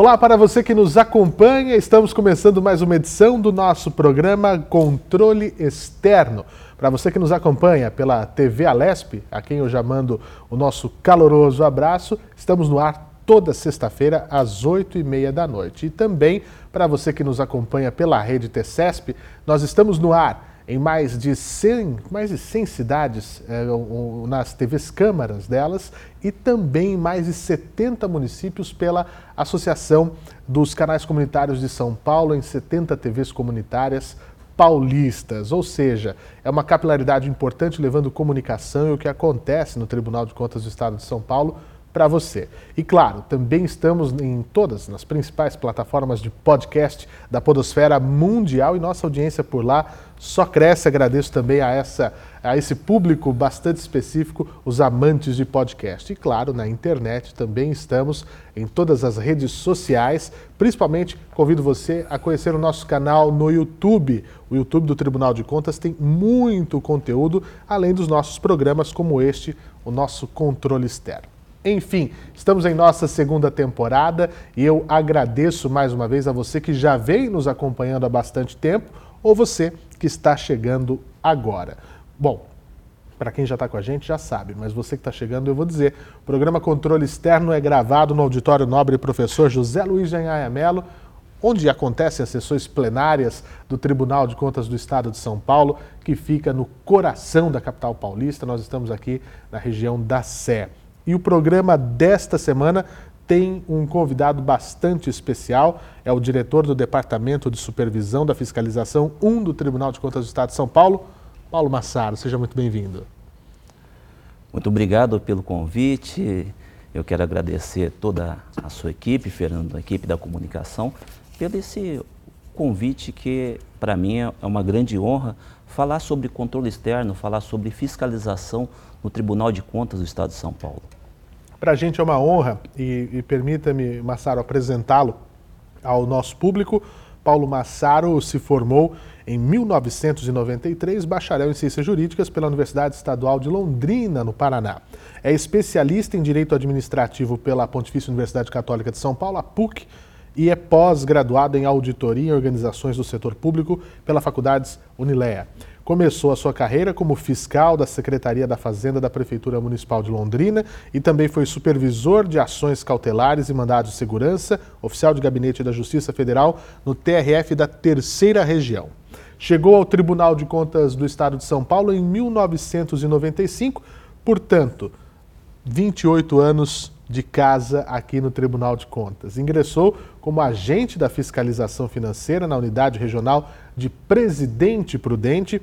Olá para você que nos acompanha, estamos começando mais uma edição do nosso programa Controle Externo. Para você que nos acompanha pela TV Alesp, a quem eu já mando o nosso caloroso abraço, estamos no ar toda sexta-feira às oito e meia da noite. E também para você que nos acompanha pela rede TCESP, nós estamos no ar em mais de 100, mais de 100 cidades, é, nas TVs câmaras delas, e também em mais de 70 municípios pela Associação dos Canais Comunitários de São Paulo, em 70 TVs comunitárias paulistas. Ou seja, é uma capilaridade importante levando comunicação e o que acontece no Tribunal de Contas do Estado de São Paulo para você. E claro, também estamos em todas, nas principais plataformas de podcast da Podosfera Mundial e nossa audiência por lá só cresce. Agradeço também a, essa, a esse público bastante específico, os amantes de podcast. E claro, na internet também estamos em todas as redes sociais. Principalmente convido você a conhecer o nosso canal no YouTube. O YouTube do Tribunal de Contas tem muito conteúdo, além dos nossos programas como este, o nosso controle externo. Enfim, estamos em nossa segunda temporada e eu agradeço mais uma vez a você que já vem nos acompanhando há bastante tempo ou você que está chegando agora. Bom, para quem já está com a gente já sabe, mas você que está chegando, eu vou dizer: o programa Controle Externo é gravado no Auditório Nobre Professor José Luiz de Anhaia Melo, onde acontecem as sessões plenárias do Tribunal de Contas do Estado de São Paulo, que fica no coração da capital paulista. Nós estamos aqui na região da Sé. E o programa desta semana tem um convidado bastante especial, é o diretor do Departamento de Supervisão da Fiscalização 1 do Tribunal de Contas do Estado de São Paulo, Paulo Massaro. Seja muito bem-vindo. Muito obrigado pelo convite. Eu quero agradecer toda a sua equipe, Fernando, a equipe da comunicação, pelo esse convite que, para mim, é uma grande honra falar sobre controle externo, falar sobre fiscalização no Tribunal de Contas do Estado de São Paulo. Para a gente é uma honra e, e permita-me, Massaro, apresentá-lo ao nosso público. Paulo Massaro se formou em 1993, bacharel em Ciências Jurídicas pela Universidade Estadual de Londrina, no Paraná. É especialista em Direito Administrativo pela Pontifícia Universidade Católica de São Paulo, a PUC, e é pós-graduado em Auditoria em Organizações do Setor Público pela Faculdades Unilea. Começou a sua carreira como fiscal da Secretaria da Fazenda da Prefeitura Municipal de Londrina e também foi supervisor de ações cautelares e mandados de segurança, oficial de gabinete da Justiça Federal no TRF da Terceira Região. Chegou ao Tribunal de Contas do Estado de São Paulo em 1995, portanto, 28 anos de casa aqui no Tribunal de Contas. Ingressou como agente da fiscalização financeira na unidade regional de Presidente Prudente.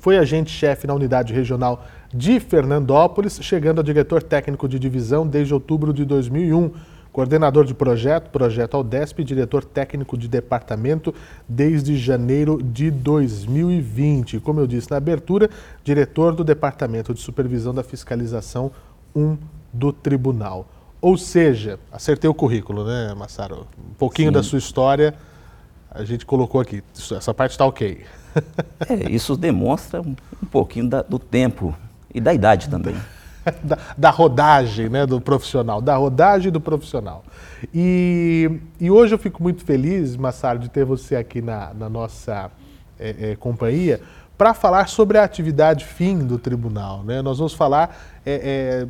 Foi agente-chefe na unidade regional de Fernandópolis, chegando a diretor técnico de divisão desde outubro de 2001 coordenador de projeto, projeto Aldesp, diretor técnico de departamento desde janeiro de 2020. Como eu disse na abertura, diretor do Departamento de Supervisão da Fiscalização 1 do Tribunal. Ou seja, acertei o currículo, né, Massaro? Um pouquinho Sim. da sua história a gente colocou aqui. Essa parte está ok. É, isso demonstra um, pouquinho da, do tempo e da idade também. Da, da, rodagem né, do profissional, da rodagem do profissional. E, e hoje eu fico muito feliz, Massaro, de ter você aqui na, na nossa é, é, companhia para falar sobre a atividade fim do tribunal. Né? Nós vamos falar é, é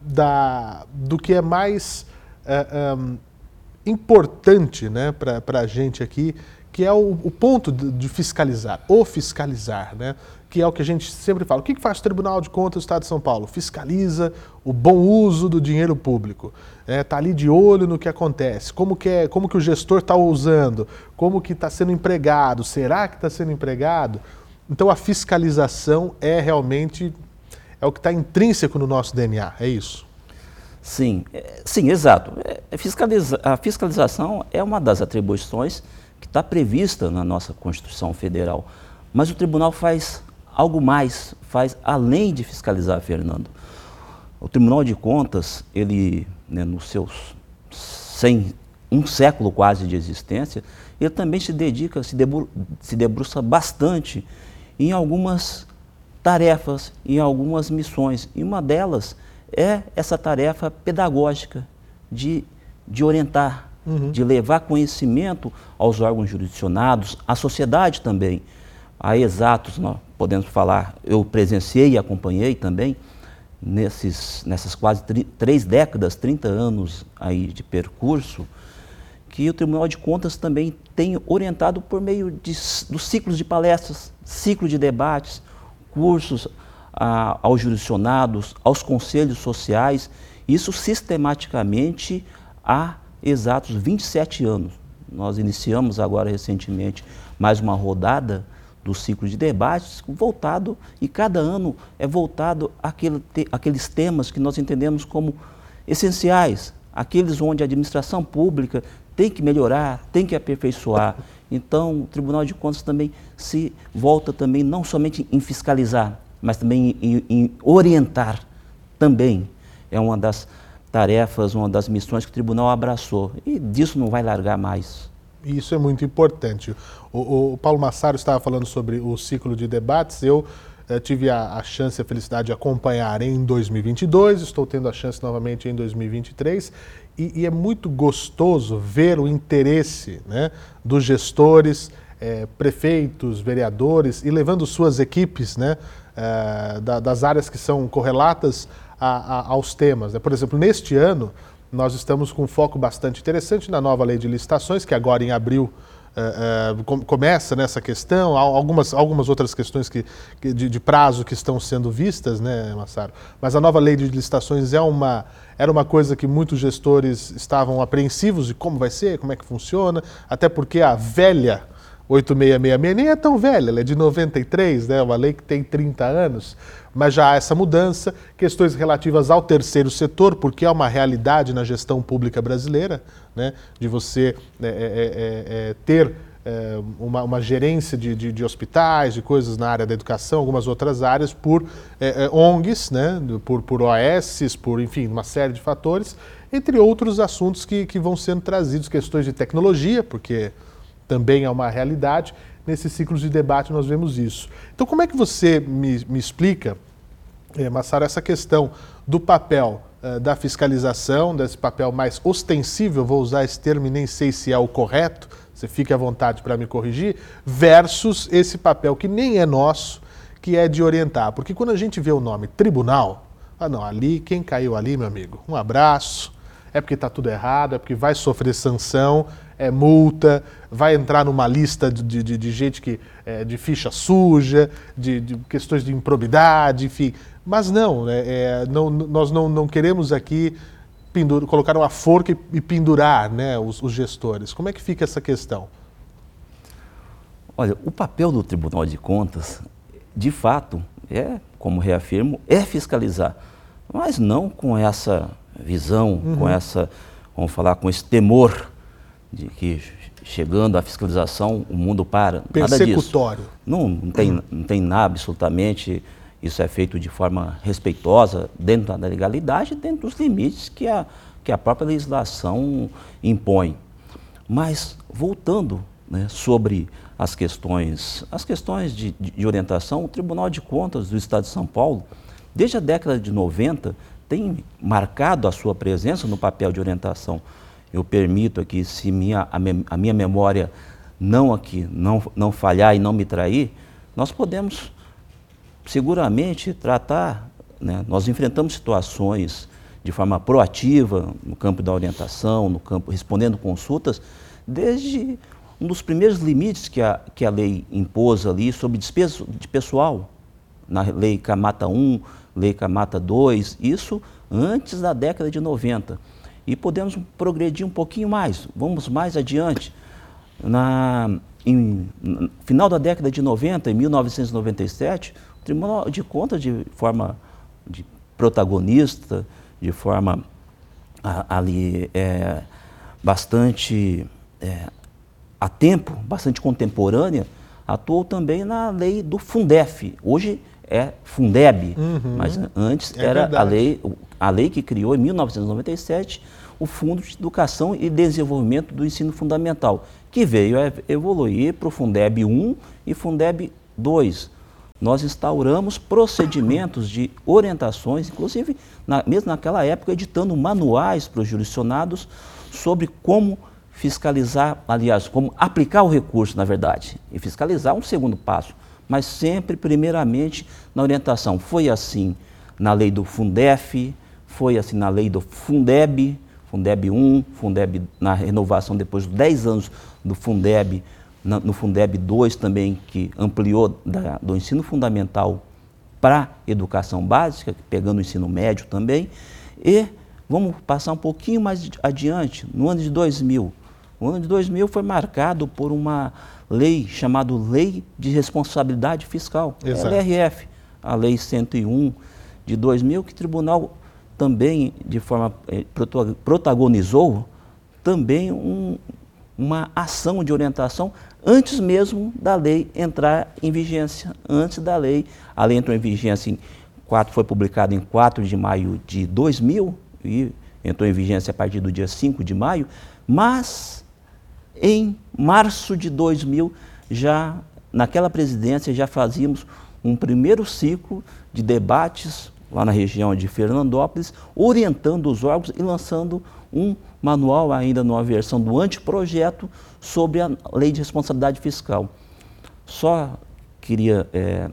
da, do que é mais um, é, importante né, para a gente aqui, que é o, o ponto de, de, fiscalizar, o fiscalizar, né, que é o que a gente sempre fala. O que, que faz o Tribunal de Contas do Estado de São Paulo? Fiscaliza o bom uso do dinheiro público. Está é, tá ali de olho no que acontece, como que, é, como que o gestor está usando, como que está sendo empregado, será que está sendo empregado? Então a fiscalização é realmente é o que está intrínseco no nosso DNA, é isso? Sim, é, sim, exato. É, a fiscalização é uma das atribuições que está prevista na nossa Constituição Federal. Mas o tribunal faz algo mais, faz além de fiscalizar, Fernando. O Tribunal de Contas, ele, né, nos seus 100, um século quase de existência, ele também se dedica, se, debru, se debruça bastante em algumas tarefas, em algumas missões. E uma delas é essa tarefa pedagógica de, de orientar, uhum. de levar conhecimento aos órgãos jurisdicionados, à sociedade também. Há exatos, nós podemos falar, eu presenciei e acompanhei também, nesses, nessas quase três décadas, 30 anos aí de percurso, que o Tribunal de Contas também tem orientado por meio de, dos ciclos de palestras, ciclo de debates, cursos a, aos jurisdicionados, aos conselhos sociais, isso sistematicamente há exatos 27 anos. Nós iniciamos agora recentemente mais uma rodada do ciclo de debates voltado, e cada ano é voltado àquele, àqueles temas que nós entendemos como essenciais, aqueles onde a administração pública tem que melhorar, tem que aperfeiçoar. Então, o Tribunal de Contas também se volta também não somente em fiscalizar, mas também em, em orientar também. É uma das tarefas, uma das missões que o tribunal abraçou. E disso não vai largar mais. Isso é muito importante. O, o Paulo Massaro estava falando sobre o ciclo de debates. Eu eh, tive a, a, chance a felicidade de acompanhar em 2022, estou tendo a chance novamente em 2023. E, e é muito gostoso ver o interesse né, dos gestores, eh, prefeitos, vereadores e levando suas equipes né, eh, da, das áreas que são correlatas a, a, aos temas. Né? Por exemplo, neste ano, nós estamos com um foco bastante interessante na nova lei de licitações, que agora em abril uh, uh, começa nessa questão, algumas, algumas outras questões que, que de, de, prazo que estão sendo vistas, né, Massaro? Mas a nova lei de licitações é uma, era uma coisa que muitos gestores estavam apreensivos de como vai ser, como é que funciona, até porque a velha 8666 nem é tão velha, ela é de 93, né, uma lei que tem 30 anos mas já há essa mudança, questões relativas ao terceiro setor, porque é uma realidade na gestão pública brasileira, né, de você é, é, é, é ter é, uma, uma, gerência de, de, de, hospitais, de coisas na área da educação, algumas outras áreas, por ONGs, né, por, por OS, por, enfim, uma série de fatores, entre outros assuntos que, que vão sendo trazidos, questões de tecnologia, porque também é uma realidade, nesses ciclos de debate nós vemos isso. Então, como é que você me, me explica é, Massaro, essa questão do papel uh, da fiscalização, desse papel mais ostensível, vou usar esse termo e nem sei se é o correto, você fique à vontade para me corrigir, versus esse papel que nem é nosso, que é de orientar. Porque quando a gente vê o nome tribunal, ah não, ali, quem caiu ali, meu amigo, um abraço, é porque está tudo errado, é porque vai sofrer sanção, é multa, vai entrar numa lista de, de, de gente que é, de ficha suja, de, de, questões de improbidade, enfim. Mas não, né, é, não nós não, não queremos aqui colocar uma forca e, e pendurar né, os, os gestores. Como é que fica essa questão? Olha, o papel do Tribunal de Contas, de fato, é, como reafirmo, é fiscalizar, mas não com essa visão, uhum. com essa, vamos falar, com esse temor de que chegando à fiscalização o mundo para. Nada disso. Não, não, tem, não tem nada absolutamente isso é feito de forma respeitosa, dentro da legalidade, dentro dos limites que a, que a própria legislação impõe. Mas, voltando né, sobre as questões, as questões de, de, orientação, o Tribunal de Contas do Estado de São Paulo, desde a década de 90, tem marcado a sua presença no papel de orientação. Eu permito aqui, se minha, a, me, a minha memória não aqui não, não falhar e não me trair, nós podemos seguramente tratar, né, nós enfrentamos situações de forma proativa no campo da orientação, no campo respondendo consultas, desde um dos primeiros limites que a, que a lei impôs ali sobre despesa de pessoal, na lei Camata 1, lei Camata 2, isso antes da década de 90. E podemos progredir um pouquinho mais, vamos mais adiante. Na, em, no final da década de 90, em 1997, Tribunal de Contas, de forma de protagonista, de forma ali é, bastante é, a tempo, bastante contemporânea, atuou também na lei do Fundef. Hoje é Fundeb, uhum, mas antes é era a lei, a lei que criou em 1997 o Fundo de Educação e Desenvolvimento do Ensino Fundamental, que veio a evoluir para o Fundeb 1 e Fundeb 2 nós instauramos procedimentos de orientações, inclusive, na, mesmo naquela época, editando manuais para os jurisdicionados sobre como fiscalizar, aliás, como aplicar o recurso, na verdade, e fiscalizar um segundo passo, mas sempre, primeiramente, na orientação. Foi assim na lei do Fundef, foi assim na lei do Fundeb, Fundeb 1, Fundeb na renovação depois de 10 anos do Fundeb, na, no Fundeb 2 também, que ampliou da, do ensino fundamental para educação básica, pegando o ensino médio também, e vamos passar um pouquinho mais adiante, no ano de 2000, o ano de 2000 foi marcado por uma lei chamada Lei de Responsabilidade Fiscal, Exato. LRF, a Lei 101 de 2000, que o tribunal também, de forma, eh, protagonizou também um, uma ação de orientação antes mesmo da lei entrar em vigência, antes da lei. A lei entrou em vigência em 4, foi publicada em 4 de maio de 2000 e entrou em vigência a partir do dia 5 de maio, mas em março de 2000, já naquela presidência, já fazíamos um primeiro ciclo de debates lá na região de Fernandópolis, orientando os órgãos e lançando um manual ainda numa versão do anteprojeto sobre a lei de responsabilidade fiscal. Só queria é,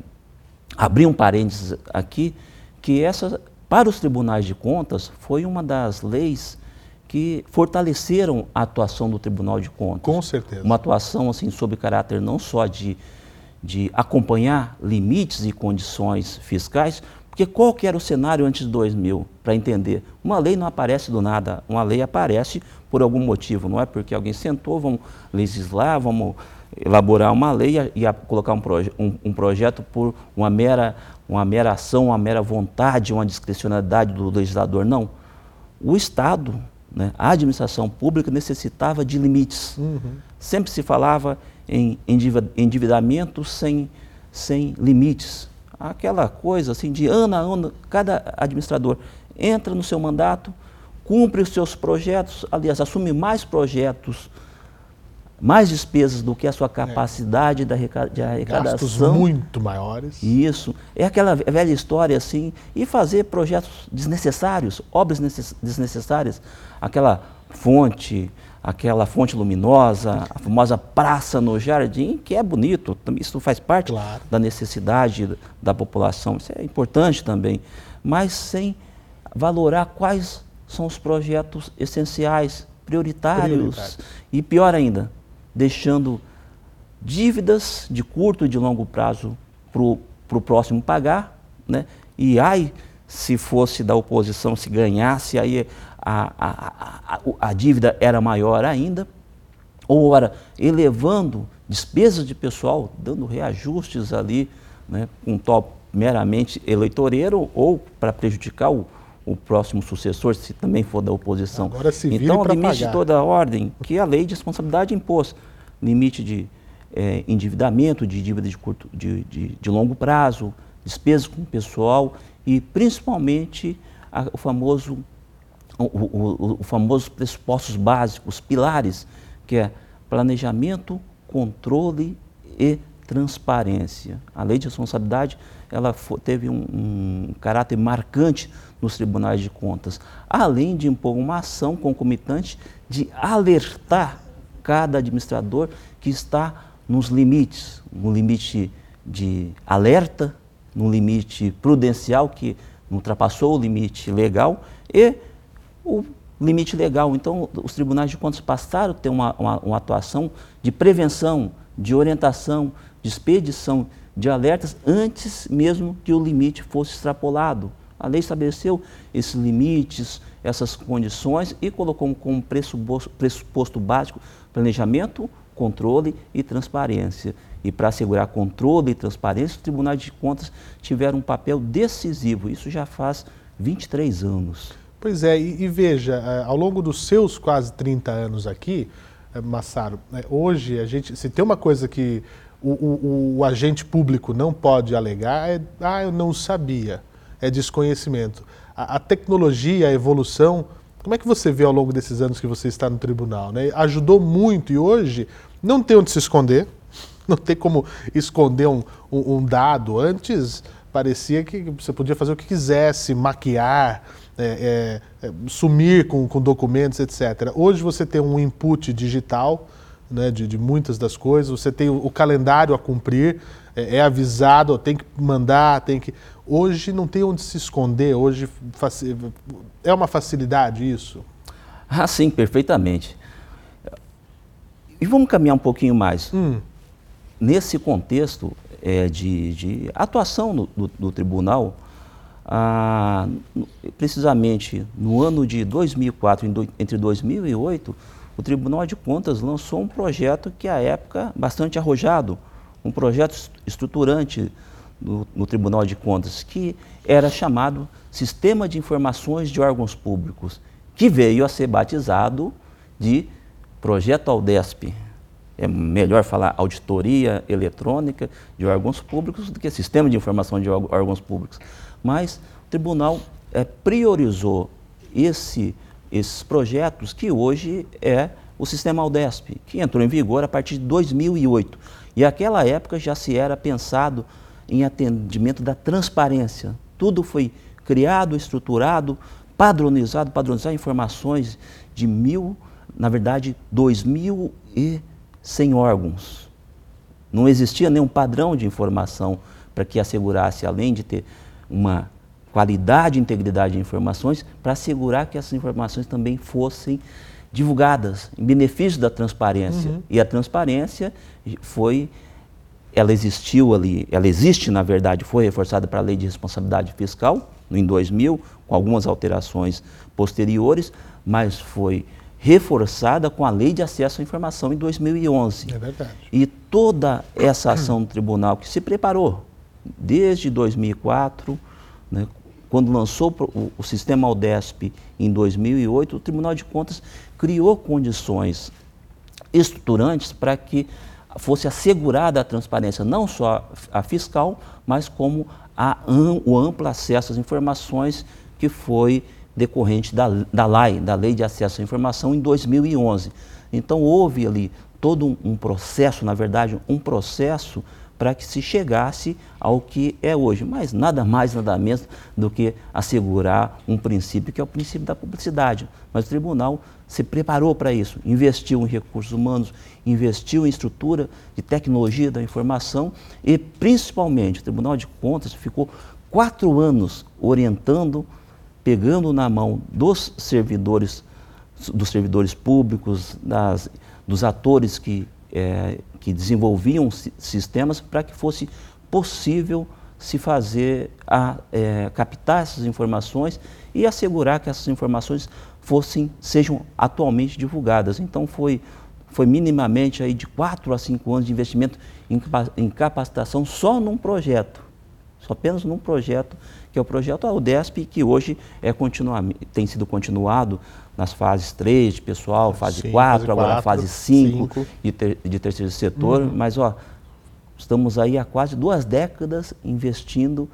abrir um parênteses aqui, que essa, para os tribunais de contas, foi uma das leis que fortaleceram a atuação do Tribunal de Contas. Com certeza. Uma atuação assim sob caráter não só de, de acompanhar limites e condições fiscais, porque qual que era o cenário antes de 2000, para entender? Uma lei não aparece do nada, uma lei aparece por algum motivo, não é porque alguém sentou, vamos legislar, vamos elaborar uma lei e colocar um, proje um, um projeto por uma mera, uma mera ação, uma mera vontade, uma discricionalidade do legislador. Não. O Estado né? A administração pública necessitava de limites. Uhum. Sempre se falava em endividamento sem, sem limites. Aquela coisa assim de ano a ano, cada administrador entra no seu mandato, cumpre os seus projetos, aliás, assume mais projetos mais despesas do que a sua é. capacidade é. de arrecadação. Gastos muito maiores. Isso. É aquela velha história assim, e fazer projetos desnecessários, obras desnecessárias. Aquela fonte, aquela fonte luminosa, a famosa praça no jardim, que é bonito, isso faz parte claro. da necessidade da população, isso é importante também, mas sem valorar quais são os projetos essenciais, prioritários, Prioritário. e pior ainda, deixando dívidas de curto e de longo prazo para o próximo pagar, né? e ai, se fosse da oposição, se ganhasse, aí a, a, a, a dívida era maior ainda, ou ora, elevando despesas de pessoal, dando reajustes ali, né, um top meramente eleitoreiro, ou para prejudicar o, o próximo sucessor, se também for da oposição. Agora se então, o limite pagar. de toda a ordem, que a lei de responsabilidade impôs, limite de é, endividamento, de dívida de, curto, de, de, de, longo prazo, despesas com o pessoal e principalmente a, o famoso o, o, o famoso pressupostos básicos, pilares, que é planejamento, controle e transparência. A lei de responsabilidade ela teve um, um, caráter marcante nos tribunais de contas, além de impor uma ação concomitante de alertar cada administrador que está nos limites, no limite de alerta, no limite prudencial que ultrapassou o limite legal e o limite legal. Então, os tribunais de contas passaram a ter uma, uma, uma atuação de prevenção, de orientação, de expedição de alertas antes mesmo que o limite fosse extrapolado. A lei estabeleceu esses limites, essas condições e colocou como pressuposto, básico planejamento, controle e transparência. E para assegurar controle e transparência, os tribunais de contas tiveram um papel decisivo. Isso já faz 23 anos. Pois é, e, e veja, eh, ao longo dos seus quase 30 anos aqui, eh, Massaro, né, hoje a gente, se tem uma coisa que o, o, o, agente público não pode alegar, é, ah, eu não sabia, é desconhecimento. A, a, tecnologia, a evolução, como é que você vê ao longo desses anos que você está no tribunal? Né? Ajudou muito e hoje não tem onde se esconder, não tem como esconder um, um, um dado. Antes, parecia que você podia fazer o que quisesse, maquiar, é, é, é, sumir com, com, documentos, etc. Hoje você tem um input digital né, de, de, muitas das coisas, você tem o, o calendário a cumprir, é, é, avisado, tem que mandar, tem que. Hoje não tem onde se esconder, hoje é uma facilidade isso? Ah, sim, perfeitamente. E vamos caminhar um pouquinho mais. Hum. Nesse contexto, é, de, de, atuação no, do, do tribunal, ah, precisamente no ano de 2004, entre 2008, o Tribunal de Contas lançou um projeto que, à época, bastante arrojado, um projeto estruturante no, no Tribunal de Contas, que era chamado Sistema de Informações de Órgãos Públicos, que veio a ser batizado de Projeto Aldesp é melhor falar auditoria eletrônica de órgãos públicos do que sistema de informação de órgãos públicos. Mas o tribunal é, priorizou esse, esses projetos que hoje é o sistema Aldesp, que entrou em vigor a partir de 2008. E naquela época já se era pensado em atendimento da transparência. Tudo foi criado, estruturado, padronizado, padronizar informações de mil, na verdade, 2000 e sem órgãos. Não existia nenhum padrão de informação para que assegurasse, além de ter uma qualidade e integridade de informações, para assegurar que essas informações também fossem divulgadas em benefício da transparência. Uhum. E a transparência foi, ela existiu ali, ela existe na verdade, foi reforçada para a Lei de Responsabilidade Fiscal em 2000, com algumas alterações posteriores, mas foi reforçada com a Lei de Acesso à Informação em 2011. É verdade. E toda essa ação do tribunal que se preparou desde 2004, né, quando lançou o, o sistema Aldesp em 2008, o Tribunal de Contas criou condições estruturantes para que fosse assegurada a transparência, não só a fiscal, mas como a, o amplo acesso às informações que foi decorrente da, da LAI, da Lei de Acesso à Informação, em 2011. Então houve ali todo um, um processo, na verdade, um processo para que se chegasse ao que é hoje. Mas nada mais, nada menos do que assegurar um princípio que é o princípio da publicidade. Mas o tribunal se preparou para isso, investiu em recursos humanos, investiu em estrutura de tecnologia da informação e, principalmente, o Tribunal de Contas ficou quatro anos orientando pegando na mão dos servidores, dos servidores públicos, das, dos atores que, é, que desenvolviam sistemas para que fosse possível se fazer a é, captar essas informações e assegurar que essas informações fossem sejam atualmente divulgadas. Então foi foi minimamente aí de quatro a cinco anos de investimento em, capacitação só num projeto, só apenas num projeto que é o projeto AUDESP, que hoje é tem sido continuado nas fases 3 de pessoal, fase Sim, 4, fase agora 4, fase 5, 5. De, ter, de terceiro setor. Uhum. Mas, ó, estamos aí há quase duas décadas investindo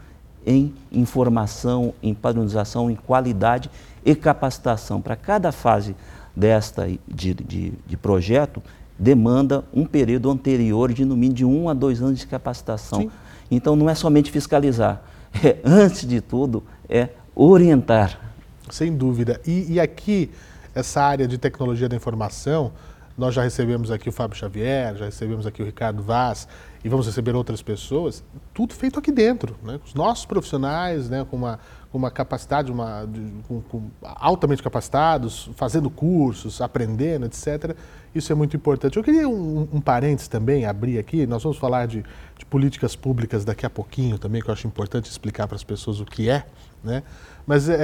em informação, em padronização, em qualidade e capacitação. Para cada fase desta de, de, de, projeto, demanda um período anterior de no mínimo de um a dois anos de capacitação. Sim. Então não é somente fiscalizar, é, antes de tudo, é orientar. Sem dúvida. E, e, aqui, essa área de tecnologia da informação, nós já recebemos aqui o Fábio Xavier, já recebemos aqui o Ricardo Vaz e vamos receber outras pessoas, tudo feito aqui dentro, né? os nossos profissionais, né? com, uma, com uma capacidade, uma, de, com, com altamente capacitados, fazendo cursos, aprendendo, etc. Isso é muito importante. Eu queria um, um parênteses também, abrir aqui, nós vamos falar de, de, políticas públicas daqui a pouquinho também, que eu acho importante explicar para as pessoas o que é, né? Mas é,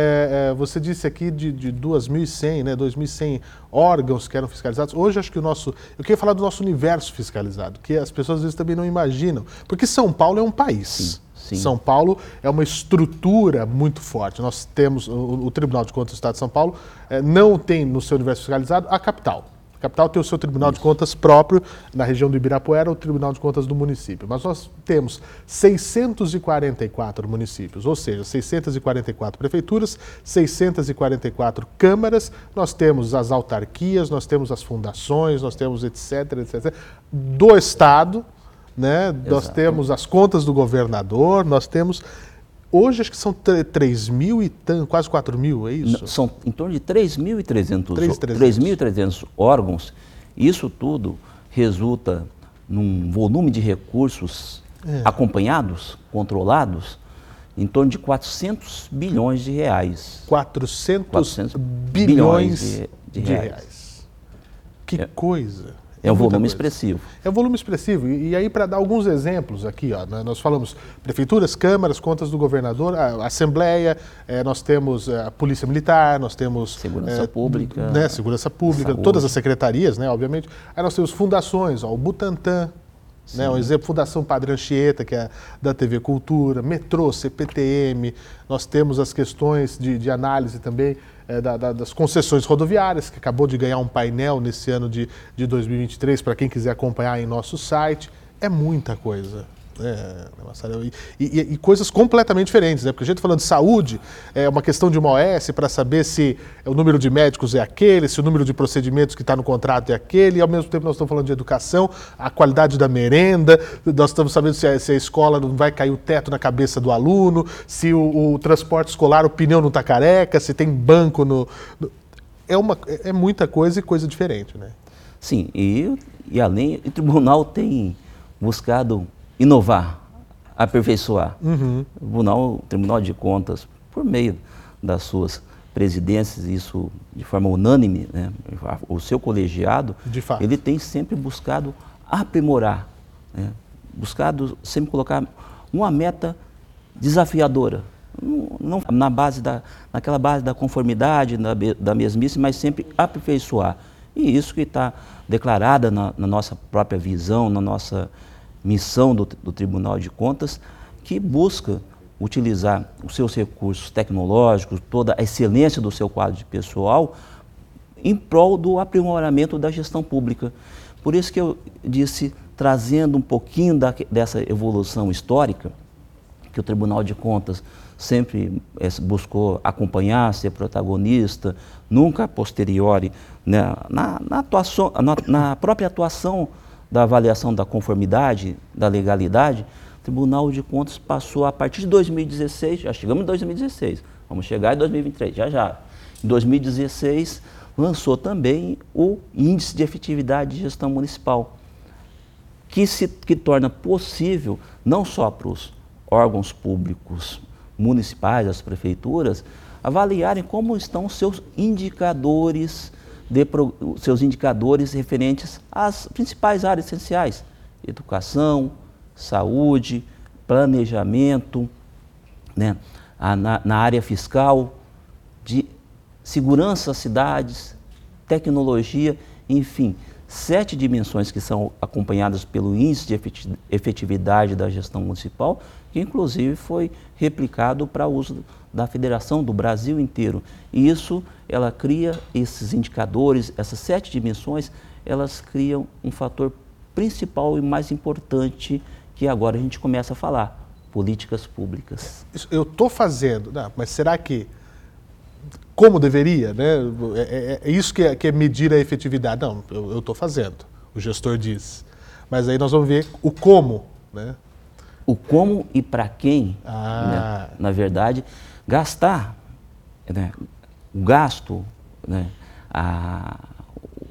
é, você disse aqui de, de 2.100, né, 2.100 órgãos que eram fiscalizados. Hoje acho que o nosso... Eu queria falar do nosso universo fiscalizado, que as pessoas às vezes também não imaginam. Porque São Paulo é um país. Sim. Sim. São Paulo é uma estrutura muito forte. Nós temos, o, o Tribunal de Contas do Estado de São Paulo é, não tem no seu universo fiscalizado a capital. Capital tem o seu Tribunal de Contas próprio, na região do Ibirapuera, o Tribunal de Contas do município. Mas nós temos 644 municípios, ou seja, 644 prefeituras, 644 câmaras, nós temos as autarquias, nós temos as fundações, nós temos etc, etc, do Estado, né? nós temos as contas do governador, nós temos Hoje acho que são 3 mil e quase 4 mil, é isso? São em torno de 3.300 órgãos. Isso tudo resulta num volume de recursos é. acompanhados, controlados, em torno de 400 bilhões de reais. 400, 400 bilhões, bilhões de, de, de reais. reais. Que é. coisa! É um volume coisa. expressivo. É um volume expressivo. E, e aí, para dar alguns exemplos aqui, ó, né, nós falamos prefeituras, câmaras, contas do governador, a, a Assembleia, é, nós temos é, a Polícia Militar, nós temos. Segurança é, Pública. Né, segurança Pública, saúde. todas as secretarias, né, obviamente. Aí nós temos fundações, ó, o Butantan, né, um exemplo, Fundação Padre Anchieta, que é da TV Cultura, Metrô, CPTM, nós temos as questões de, de análise também é, da, da, das concessões rodoviárias, que acabou de ganhar um painel nesse ano de, de 2023, para quem quiser acompanhar em nosso site. É muita coisa. É, e, e, e, coisas completamente diferentes, né? Porque a gente falando de saúde, é uma questão de uma OS para saber se o número de médicos é aquele, se o número de procedimentos que está no contrato é aquele, e ao mesmo tempo nós estamos falando de educação, a qualidade da merenda, nós estamos sabendo se a, se a escola não vai cair o teto na cabeça do aluno, se o, o transporte escolar, o pneu não está careca, se tem banco no, no. é, uma, é muita coisa e coisa diferente, né? Sim, e, e além, o tribunal tem buscado inovar, aperfeiçoar. Uhum. O, tribunal, o Tribunal de Contas, por meio das suas presidências, isso de forma unânime, né, o seu colegiado, ele tem sempre buscado aprimorar, né, buscado sempre colocar uma meta desafiadora, não na base da, naquela base da conformidade, da, da mesmice, mas sempre aperfeiçoar. E isso que está declarada na, na, nossa própria visão, na nossa missão do, do Tribunal de Contas, que busca utilizar os seus recursos tecnológicos, toda a excelência do seu quadro de pessoal, em prol do aprimoramento da gestão pública. Por isso que eu disse, trazendo um pouquinho da, dessa evolução histórica, que o Tribunal de Contas sempre é, buscou acompanhar, ser protagonista, nunca a posteriori, né, na, na, atuação, na, na própria atuação da avaliação da conformidade, da legalidade, o Tribunal de Contas passou a partir de 2016, já chegamos em 2016, vamos chegar em 2023, já já. Em 2016, lançou também o Índice de Efetividade de Gestão Municipal, que, se, que torna possível, não só para os órgãos públicos municipais, as prefeituras, avaliarem como estão os seus indicadores dê pro, seus indicadores referentes às principais áreas essenciais: educação, saúde, planejamento, né? A, na, na área fiscal, de segurança cidades, tecnologia, enfim, sete dimensões que são acompanhadas pelo índice de efetividade da gestão municipal, que inclusive foi replicado para uso da federação do Brasil inteiro. E isso, ela cria esses indicadores, essas sete dimensões, elas criam um fator principal e mais importante que agora a gente começa a falar, políticas públicas. eu estou fazendo, não, mas será que como deveria, né? É, é, é isso que é, que é, medir a efetividade. Não, eu estou fazendo, o gestor diz. Mas aí nós vamos ver o como, né? O como e para quem, ah. né? na verdade, gastar, né? o gasto, né? a,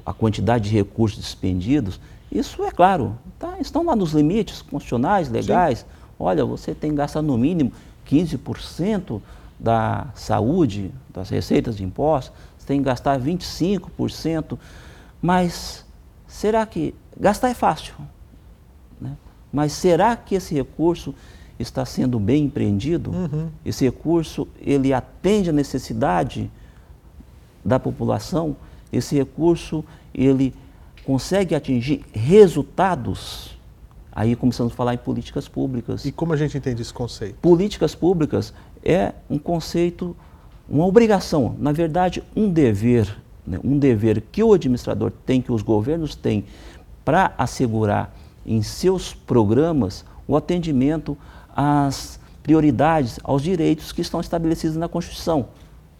a quantidade de recursos despendidos, isso é claro, tá? estão lá nos limites constitucionais, legais. Sim. Olha, você tem que gastar no mínimo 15% da saúde, das receitas de impostos, você tem que gastar 25%, mas será que. Gastar é fácil, né? mas será que esse recurso está sendo bem empreendido? Uhum. Esse recurso ele atende a necessidade da população? Esse recurso ele consegue atingir resultados? Aí começamos a falar em políticas públicas. E como a gente entende esse conceito? Políticas públicas é um conceito, uma obrigação, na verdade, um dever, né? um dever que o administrador tem, que os governos têm, para assegurar em seus programas o atendimento às prioridades, aos direitos que estão estabelecidos na Constituição.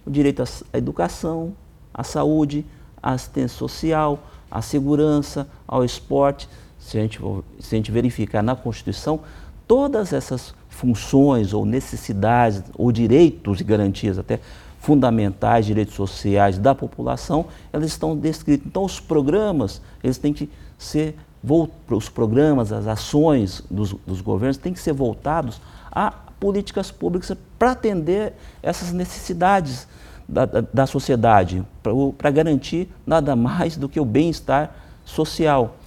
O direito à educação, à saúde, à assistência social, à segurança, ao esporte, se a gente, se a gente verificar na Constituição, todas essas funções ou necessidades ou direitos e garantias até fundamentais, direitos sociais da população, elas estão descritos. Então, os programas, eles têm que ser, os programas, as ações dos, dos governos têm que ser voltados a políticas públicas para atender essas necessidades da, da, da sociedade, para garantir nada mais do que o bem-estar social.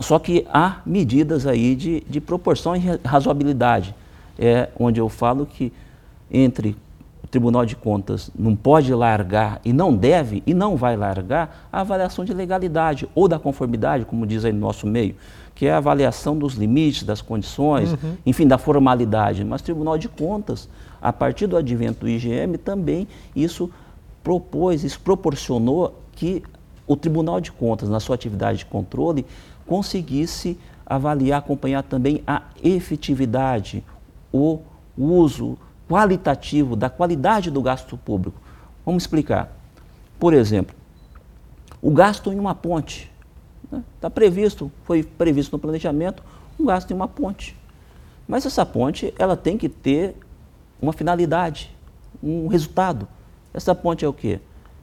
Só que há medidas aí de, de proporção e razoabilidade, é onde eu falo que entre Tribunal de Contas não pode largar e não deve e não vai largar a avaliação de legalidade ou da conformidade, como diz aí no nosso meio, que é a avaliação dos limites, das condições, uhum. enfim, da formalidade. Mas o Tribunal de Contas, a partir do advento do IGM, também isso propôs, isso proporcionou que o Tribunal de Contas, na sua atividade de controle, conseguisse avaliar, acompanhar também a efetividade, o uso qualitativo da qualidade do gasto público. Vamos explicar. Por exemplo, o gasto em uma ponte. Está né? Tá previsto, foi previsto no planejamento, um gasto em uma ponte. Mas essa ponte, ela tem que ter uma finalidade, um resultado. Essa ponte é o quê?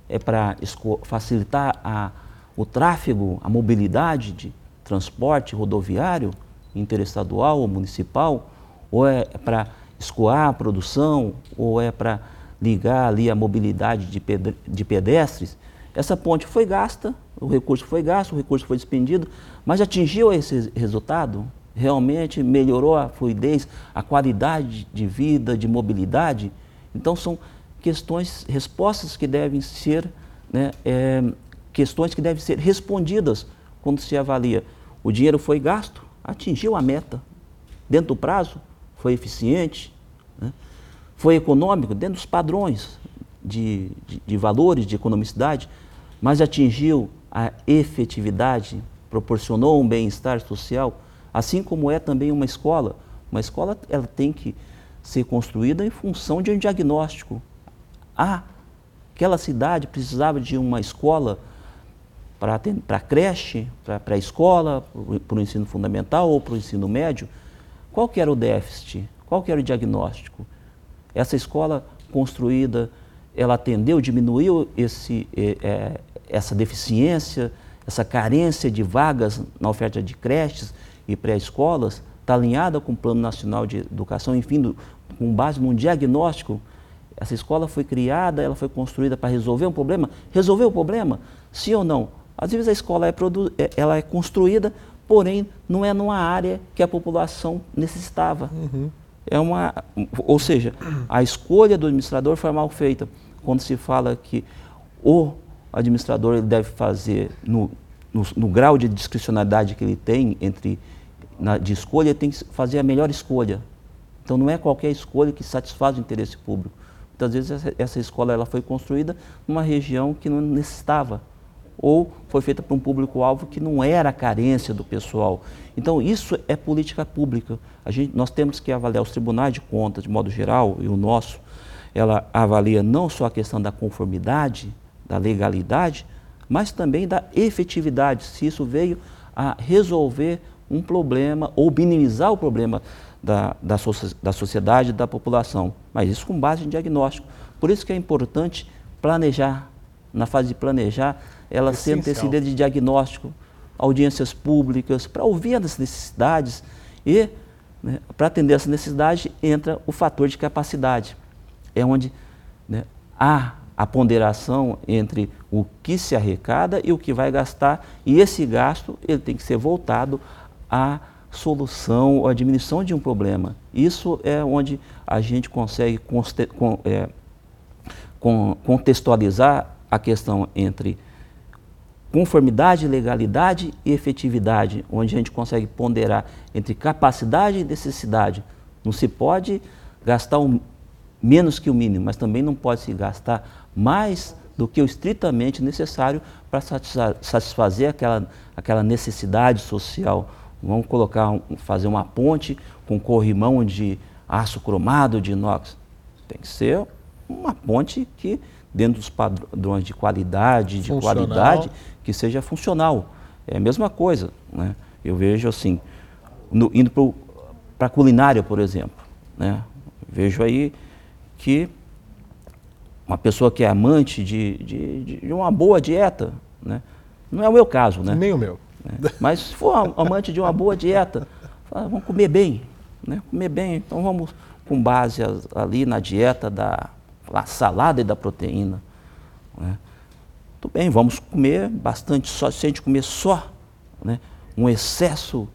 É para facilitar a, o tráfego, a mobilidade de transporte rodoviário, interestadual ou municipal, ou é para escoar a produção, ou é para ligar ali a mobilidade de, de pedestres, essa ponte foi gasta, o recurso foi gasto, o recurso foi despendido, mas atingiu esse resultado? Realmente melhorou a fluidez, a qualidade de vida, de mobilidade? Então são questões, respostas que devem ser, né, é, questões que devem ser respondidas quando se avalia o dinheiro foi gasto, atingiu a meta. Dentro do prazo, foi eficiente, né? foi econômico, dentro dos padrões de, de, de valores, de economicidade, mas atingiu a efetividade, proporcionou um bem-estar social, assim como é também uma escola. Uma escola ela tem que ser construída em função de um diagnóstico. Ah, aquela cidade precisava de uma escola para a creche, para a escola, para o ensino fundamental ou para o ensino médio, qual que era o déficit? Qual que era o diagnóstico? Essa escola construída, ela atendeu, diminuiu esse, é, essa deficiência, essa carência de vagas na oferta de creches e pré-escolas, está alinhada com o Plano Nacional de Educação, enfim, do, com base num diagnóstico. Essa escola foi criada, ela foi construída para resolver um problema. Resolveu o problema? Sim ou não? Às vezes a escola é, é, ela é construída, porém não é numa área que a população necessitava. Uhum. É uma, ou seja, a escolha do administrador foi mal feita. Quando se fala que o administrador ele deve fazer no, no, no grau de discricionalidade que ele tem entre na, de escolha, ele tem que fazer a melhor escolha. Então não é qualquer escolha que satisfaz o interesse público. Muitas vezes essa, essa escola ela foi construída numa região que não necessitava ou foi feita para um público-alvo que não era a carência do pessoal. Então, isso é política pública. A gente, nós temos que avaliar os tribunais de contas, de modo geral, e o nosso, ela avalia não só a questão da conformidade, da legalidade, mas também da efetividade, se isso veio a resolver um problema ou minimizar o problema da, da, da sociedade, da população. Mas isso com base em diagnóstico. Por isso que é importante planejar, na fase de planejar, ela ser antecedida de diagnóstico, audiências públicas, para ouvir as necessidades e, né, para atender essa necessidade, entra o fator de capacidade. É onde né, há a ponderação entre o que se arrecada e o que vai gastar, e esse gasto ele tem que ser voltado à solução ou à diminuição de um problema. Isso é onde a gente consegue é, contextualizar a questão entre conformidade, legalidade e efetividade, onde a gente consegue ponderar entre capacidade e necessidade. Não se pode gastar um, menos que o mínimo, mas também não pode se gastar mais do que o estritamente necessário para satisfazer aquela, aquela necessidade social. Vamos colocar, fazer uma ponte com corrimão de aço cromado, de inox. Tem que ser uma ponte que, dentro dos padrões de qualidade, de Funcional. qualidade, que seja funcional. É a mesma coisa. Né? Eu vejo assim, no, indo para a culinária, por exemplo. Né? Vejo aí que uma pessoa que é amante de, de, de uma boa dieta, né? não é o meu caso, né? Nem o meu. Né? Mas se for amante de uma boa dieta, fala, vamos comer bem, né? comer bem, então vamos com base ali na dieta da salada e da proteína. Né? Tudo bem, vamos comer bastante, só, se a gente comer só né, um excesso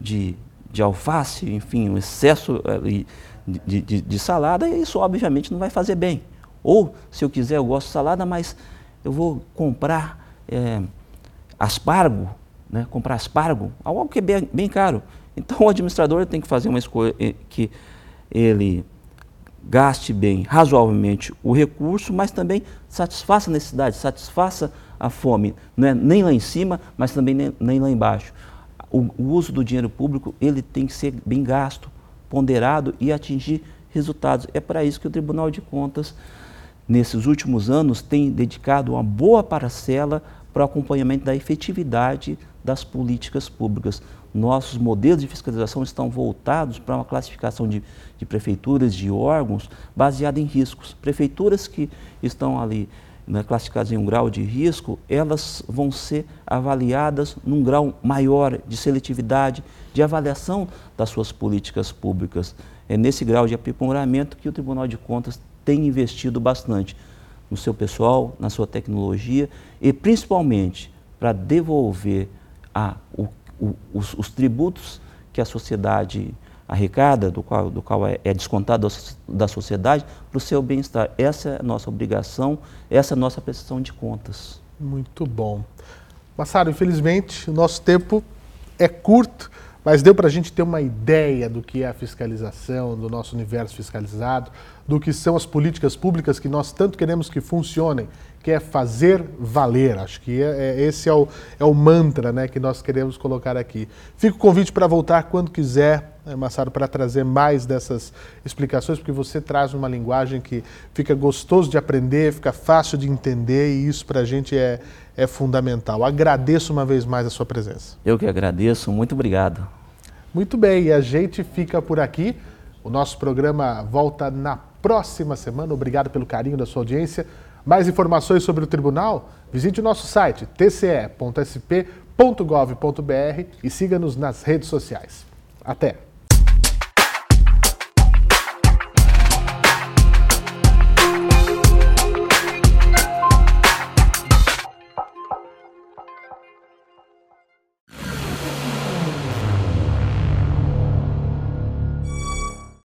de, de alface, enfim, um excesso eh, de, de, de, salada, isso obviamente não vai fazer bem. Ou, se eu quiser, eu gosto de salada, mas eu vou comprar é, aspargo, né, comprar aspargo, algo que é bem, bem caro. Então, o administrador tem que fazer uma escolha eh, que ele gaste bem, razoavelmente, o recurso, mas também satisfaça a necessidade, satisfaça a fome, não é nem lá em cima, mas também nem, nem lá embaixo. O, o, uso do dinheiro público ele tem que ser bem gasto, ponderado e atingir resultados. É para isso que o Tribunal de Contas, nesses últimos anos, tem dedicado uma boa parcela para o acompanhamento da efetividade das políticas públicas. Nossos modelos de fiscalização estão voltados para uma classificação de, de prefeituras, de órgãos, baseada em riscos. Prefeituras que estão ali né, classificadas em um grau de risco, elas vão ser avaliadas num grau maior de seletividade, de avaliação das suas políticas públicas. É nesse grau de aprimoramento que o Tribunal de Contas tem investido bastante no seu pessoal, na sua tecnologia e principalmente para devolver a, o os, os, tributos que a sociedade arrecada, do qual, do qual é, é descontado da sociedade, para o seu bem-estar. Essa é a nossa obrigação, essa é a nossa prestação de contas. Muito bom. Massaro, infelizmente, o nosso tempo é curto, mas deu para a gente ter uma ideia do que é a fiscalização, do nosso universo fiscalizado, do que são as políticas públicas que nós tanto queremos que funcionem que é fazer valer. Acho que é, é, esse é o, é o mantra né, que nós queremos colocar aqui. Fica o convite para voltar quando quiser, né, Massaro, para trazer mais dessas explicações, porque você traz uma linguagem que fica gostoso de aprender, fica fácil de entender e isso para a gente é, é fundamental. Agradeço uma vez mais a sua presença. Eu que agradeço, muito obrigado. Muito bem, e a gente fica por aqui. O nosso programa volta na próxima semana. Obrigado pelo carinho da sua audiência. Mais informações sobre o tribunal? Visite o nosso site tce.sp.gov.br e siga-nos nas redes sociais. Até!